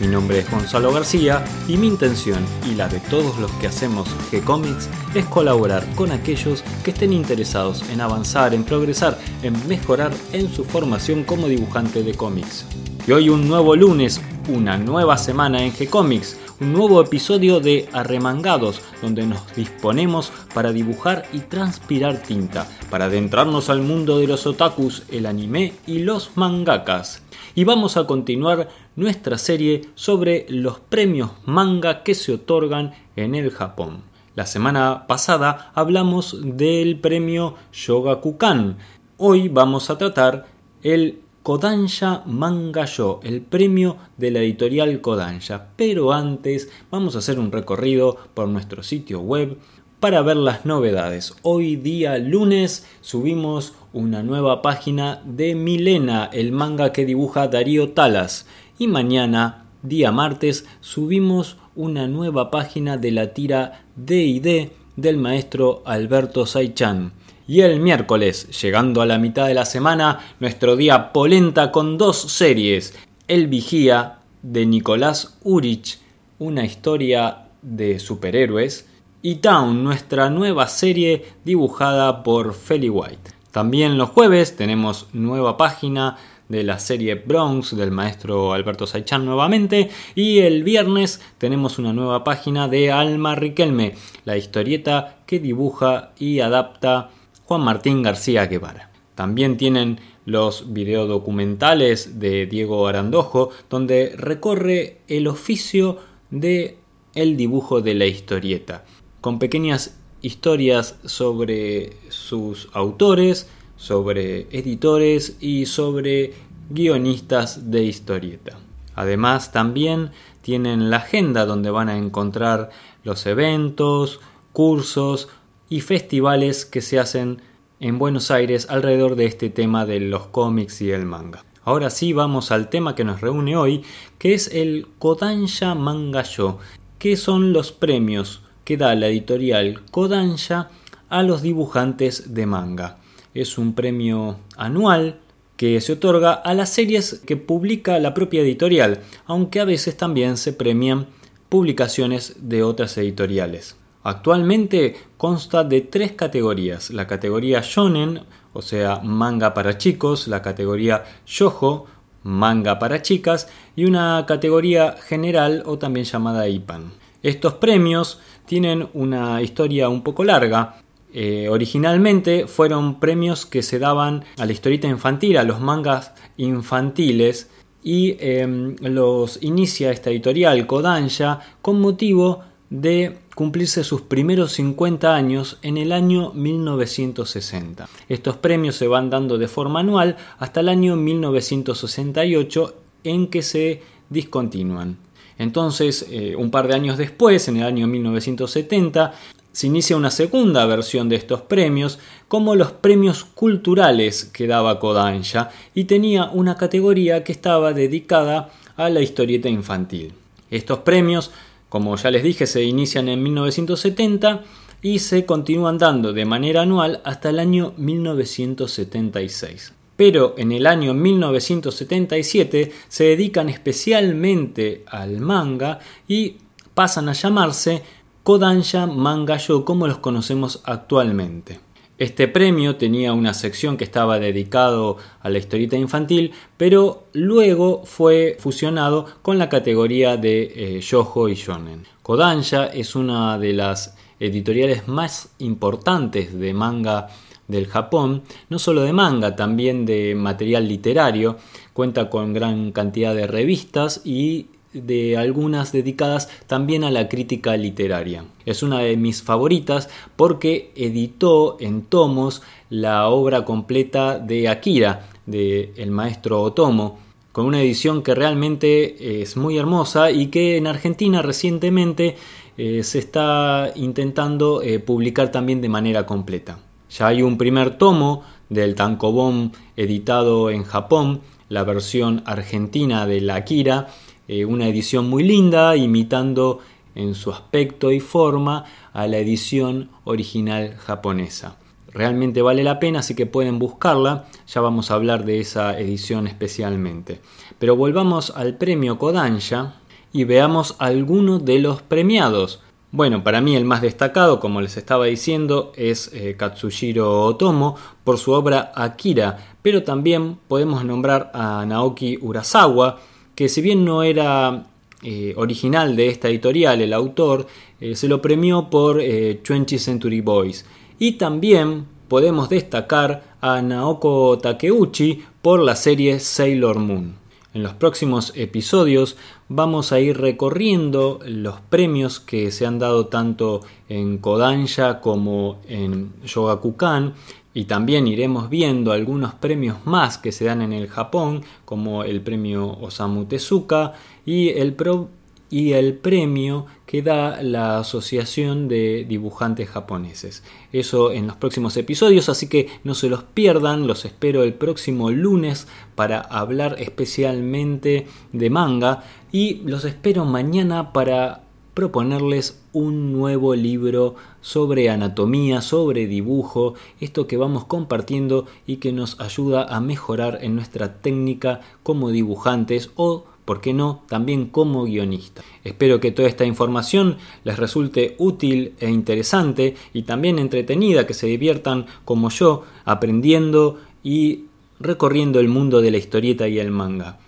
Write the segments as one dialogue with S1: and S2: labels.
S1: Mi nombre es Gonzalo García y mi intención y la de todos los que hacemos G-Comics es colaborar con aquellos que estén interesados en avanzar, en progresar, en mejorar en su formación como dibujante de cómics. Y hoy un nuevo lunes, una nueva semana en G-Comics, un nuevo episodio de Arremangados, donde nos disponemos para dibujar y transpirar tinta, para adentrarnos al mundo de los otakus, el anime y los mangakas. Y vamos a continuar nuestra serie sobre los premios manga que se otorgan en el Japón. La semana pasada hablamos del premio Shogakukan. Hoy vamos a tratar el Kodansha Manga Yo, el premio de la editorial Kodansha. Pero antes vamos a hacer un recorrido por nuestro sitio web para ver las novedades. Hoy día lunes subimos una nueva página de Milena, el manga que dibuja Darío Talas. Y mañana, día martes, subimos una nueva página de la tira D&D del maestro Alberto Saichan. Y el miércoles, llegando a la mitad de la semana, nuestro día polenta con dos series. El Vigía de Nicolás Urich, una historia de superhéroes, y Town, nuestra nueva serie dibujada por Feli White. También los jueves tenemos nueva página de la serie Bronx del maestro Alberto Saichan nuevamente y el viernes tenemos una nueva página de Alma Riquelme, la historieta que dibuja y adapta Juan Martín García Guevara. También tienen los videodocumentales de Diego Arandojo, donde recorre el oficio de el dibujo de la historieta, con pequeñas historias sobre sus autores, sobre editores y sobre guionistas de historieta. Además también tienen la agenda donde van a encontrar los eventos, cursos, y festivales que se hacen en Buenos Aires alrededor de este tema de los cómics y el manga. Ahora sí vamos al tema que nos reúne hoy, que es el Kodansha Manga Yo, que son los premios que da la editorial Kodansha a los dibujantes de manga. Es un premio anual que se otorga a las series que publica la propia editorial, aunque a veces también se premian publicaciones de otras editoriales. Actualmente consta de tres categorías, la categoría shonen, o sea, manga para chicos, la categoría shojo, manga para chicas, y una categoría general o también llamada IPAN. Estos premios tienen una historia un poco larga. Eh, originalmente fueron premios que se daban a la historieta infantil, a los mangas infantiles, y em, los inicia esta editorial Kodansha con motivo de cumplirse sus primeros 50 años en el año 1960. Estos premios se van dando de forma anual hasta el año 1968 en que se discontinúan. Entonces, eh, un par de años después, en el año 1970, se inicia una segunda versión de estos premios como los premios culturales que daba Kodansha y tenía una categoría que estaba dedicada a la historieta infantil. Estos premios como ya les dije, se inician en 1970 y se continúan dando de manera anual hasta el año 1976. Pero en el año 1977 se dedican especialmente al manga y pasan a llamarse Kodansha Manga Yo como los conocemos actualmente. Este premio tenía una sección que estaba dedicado a la historieta infantil, pero luego fue fusionado con la categoría de eh, y Shonen. Kodansha es una de las editoriales más importantes de manga del Japón, no solo de manga, también de material literario, cuenta con gran cantidad de revistas y de algunas dedicadas también a la crítica literaria. Es una de mis favoritas porque editó en tomos la obra completa de Akira, del el maestro Otomo, con una edición que realmente es muy hermosa y que en Argentina recientemente eh, se está intentando eh, publicar también de manera completa. Ya hay un primer tomo del Tankobon editado en Japón, la versión argentina de la Akira, eh, una edición muy linda, imitando en su aspecto y forma a la edición original japonesa. Realmente vale la pena, así que pueden buscarla, ya vamos a hablar de esa edición especialmente. Pero volvamos al premio Kodansha y veamos algunos de los premiados. Bueno, para mí el más destacado, como les estaba diciendo, es eh, Katsushiro Otomo por su obra Akira, pero también podemos nombrar a Naoki Urasawa, que si bien no era eh, original de esta editorial, el autor, eh, se lo premió por 20th Century Boys. Y también podemos destacar a Naoko Takeuchi por la serie Sailor Moon. En los próximos episodios vamos a ir recorriendo los premios que se han dado tanto en Kodansha como en Yogakukan y también iremos viendo algunos premios más que se dan en el Japón como el premio Osamu Tezuka y el Pro y el premio que da la Asociación de Dibujantes Japoneses. Eso en los próximos episodios, así que no se los pierdan, los espero el próximo lunes para hablar especialmente de manga y los espero mañana para proponerles un nuevo libro sobre anatomía, sobre dibujo, esto que vamos compartiendo y que nos ayuda a mejorar en nuestra técnica como dibujantes o ¿por qué no?, también como guionista. Espero que toda esta información les resulte útil e interesante y también entretenida, que se diviertan como yo aprendiendo y recorriendo el mundo de la historieta y el manga.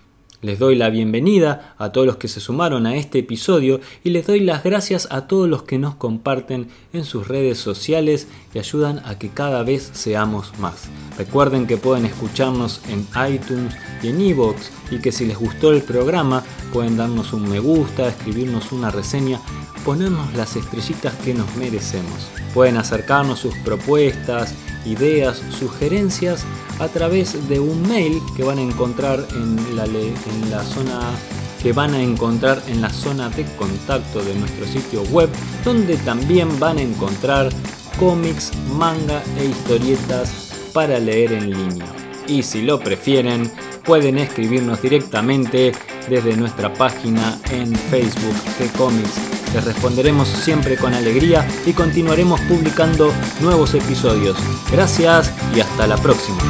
S1: Les doy la bienvenida a todos los que se sumaron a este episodio y les doy las gracias a todos los que nos comparten en sus redes sociales y ayudan a que cada vez seamos más. Recuerden que pueden escucharnos en iTunes y en iVoox y que si les gustó el programa pueden darnos un me gusta, escribirnos una reseña, ponernos las estrellitas que nos merecemos. Pueden acercarnos sus propuestas, ideas, sugerencias a través de un mail que van a encontrar en la, en la zona que van a encontrar en la zona de contacto de nuestro sitio web, donde también van a encontrar cómics, manga e historietas para leer en línea. Y si lo prefieren, pueden escribirnos directamente desde nuestra página en Facebook de Comics les responderemos siempre con alegría y continuaremos publicando nuevos episodios. Gracias y hasta la próxima.